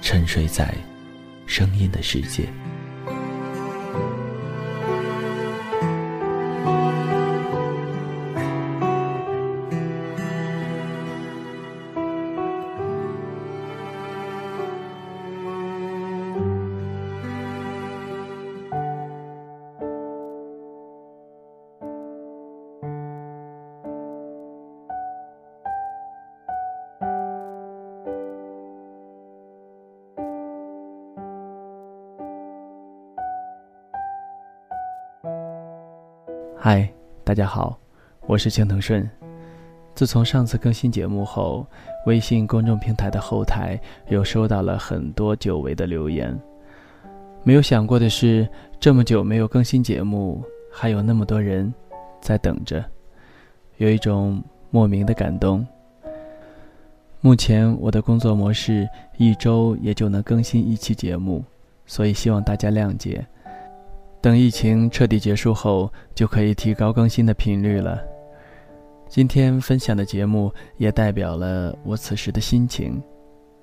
沉睡在声音的世界。嗨，大家好，我是青藤顺。自从上次更新节目后，微信公众平台的后台又收到了很多久违的留言。没有想过的是，这么久没有更新节目，还有那么多人在等着，有一种莫名的感动。目前我的工作模式一周也就能更新一期节目，所以希望大家谅解。等疫情彻底结束后，就可以提高更新的频率了。今天分享的节目也代表了我此时的心情，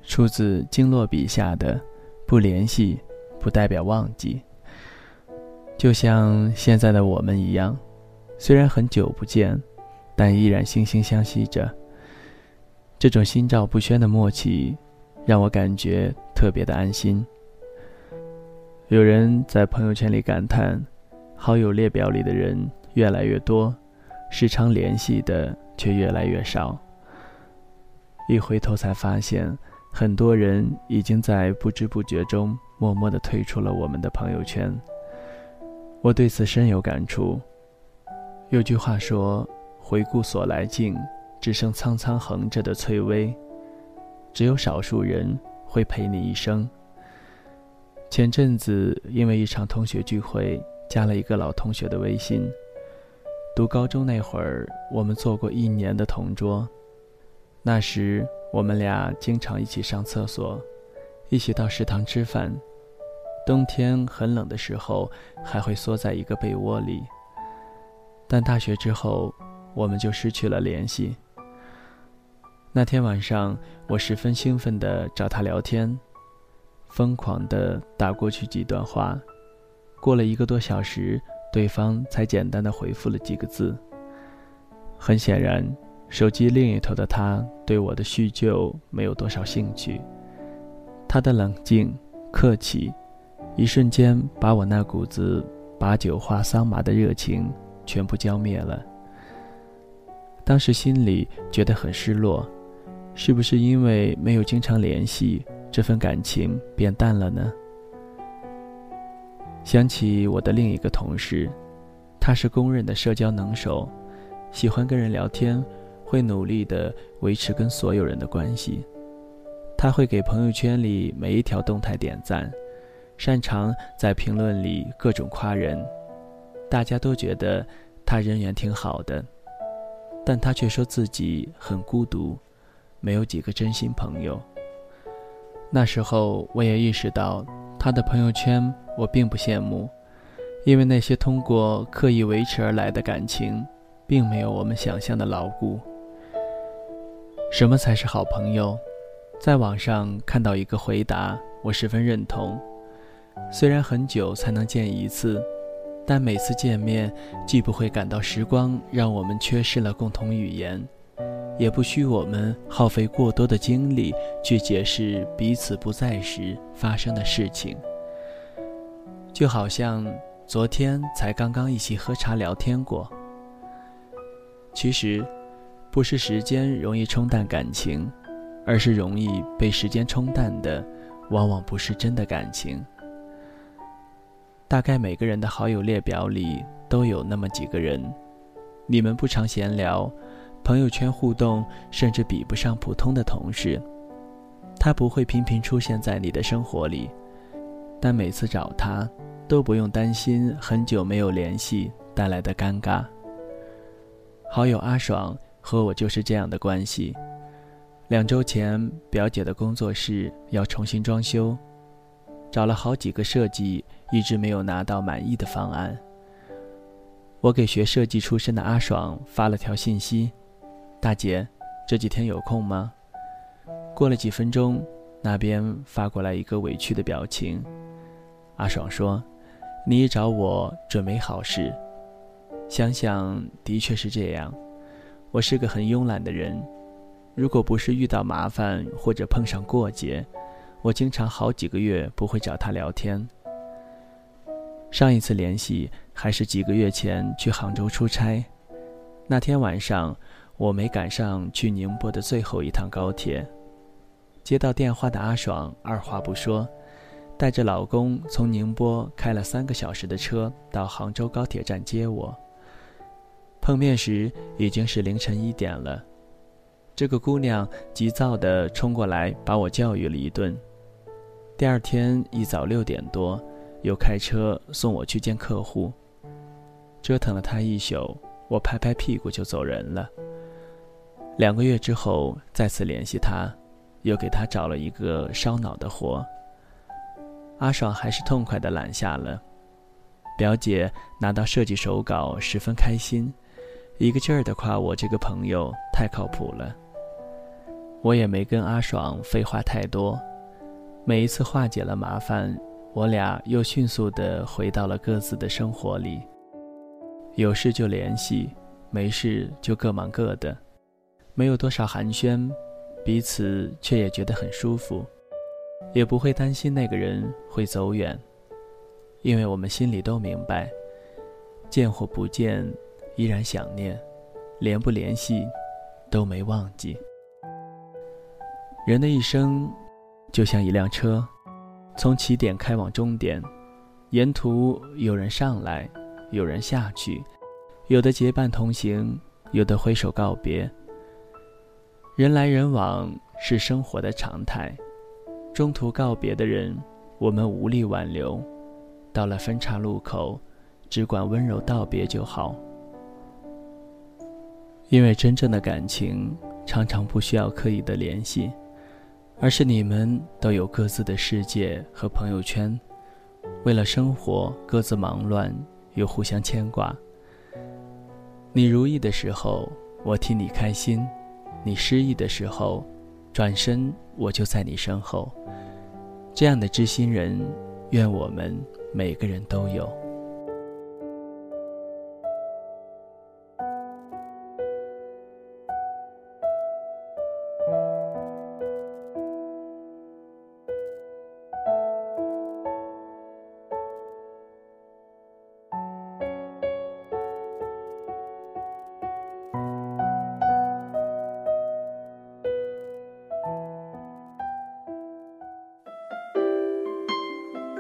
出自经络笔下的“不联系，不代表忘记”。就像现在的我们一样，虽然很久不见，但依然惺惺相惜着。这种心照不宣的默契，让我感觉特别的安心。有人在朋友圈里感叹，好友列表里的人越来越多，时常联系的却越来越少。一回头才发现，很多人已经在不知不觉中默默地退出了我们的朋友圈。我对此深有感触。有句话说：“回顾所来径，只剩苍苍横着的翠微。”只有少数人会陪你一生。前阵子因为一场同学聚会，加了一个老同学的微信。读高中那会儿，我们做过一年的同桌。那时我们俩经常一起上厕所，一起到食堂吃饭。冬天很冷的时候，还会缩在一个被窝里。但大学之后，我们就失去了联系。那天晚上，我十分兴奋地找他聊天。疯狂地打过去几段话，过了一个多小时，对方才简单的回复了几个字。很显然，手机另一头的他对我的叙旧没有多少兴趣。他的冷静、客气，一瞬间把我那股子把酒话桑麻的热情全部浇灭了。当时心里觉得很失落，是不是因为没有经常联系？这份感情变淡了呢。想起我的另一个同事，他是公认的社交能手，喜欢跟人聊天，会努力的维持跟所有人的关系。他会给朋友圈里每一条动态点赞，擅长在评论里各种夸人，大家都觉得他人缘挺好的，但他却说自己很孤独，没有几个真心朋友。那时候，我也意识到，他的朋友圈我并不羡慕，因为那些通过刻意维持而来的感情，并没有我们想象的牢固。什么才是好朋友？在网上看到一个回答，我十分认同。虽然很久才能见一次，但每次见面，既不会感到时光让我们缺失了共同语言，也不需我们耗费过多的精力去解释彼此不在时发生的事情。就好像昨天才刚刚一起喝茶聊天过。其实，不是时间容易冲淡感情，而是容易被时间冲淡的，往往不是真的感情。大概每个人的好友列表里都有那么几个人，你们不常闲聊，朋友圈互动甚至比不上普通的同事。他不会频频出现在你的生活里，但每次找他，都不用担心很久没有联系带来的尴尬。好友阿爽和我就是这样的关系。两周前，表姐的工作室要重新装修。找了好几个设计，一直没有拿到满意的方案。我给学设计出身的阿爽发了条信息：“大姐，这几天有空吗？”过了几分钟，那边发过来一个委屈的表情。阿爽说：“你一找我准没好事。”想想的确是这样。我是个很慵懒的人，如果不是遇到麻烦或者碰上过节。我经常好几个月不会找他聊天。上一次联系还是几个月前去杭州出差，那天晚上我没赶上去宁波的最后一趟高铁。接到电话的阿爽二话不说，带着老公从宁波开了三个小时的车到杭州高铁站接我。碰面时已经是凌晨一点了，这个姑娘急躁地冲过来把我教育了一顿。第二天一早六点多，又开车送我去见客户。折腾了她一宿，我拍拍屁股就走人了。两个月之后再次联系他，又给他找了一个烧脑的活。阿爽还是痛快的揽下了。表姐拿到设计手稿，十分开心，一个劲儿地夸我这个朋友太靠谱了。我也没跟阿爽废话太多。每一次化解了麻烦，我俩又迅速地回到了各自的生活里。有事就联系，没事就各忙各的，没有多少寒暄，彼此却也觉得很舒服，也不会担心那个人会走远，因为我们心里都明白，见或不见，依然想念；联不联系，都没忘记。人的一生。就像一辆车，从起点开往终点，沿途有人上来，有人下去，有的结伴同行，有的挥手告别。人来人往是生活的常态，中途告别的人，我们无力挽留，到了分岔路口，只管温柔道别就好。因为真正的感情，常常不需要刻意的联系。而是你们都有各自的世界和朋友圈，为了生活各自忙乱，又互相牵挂。你如意的时候，我替你开心；你失意的时候，转身我就在你身后。这样的知心人，愿我们每个人都有。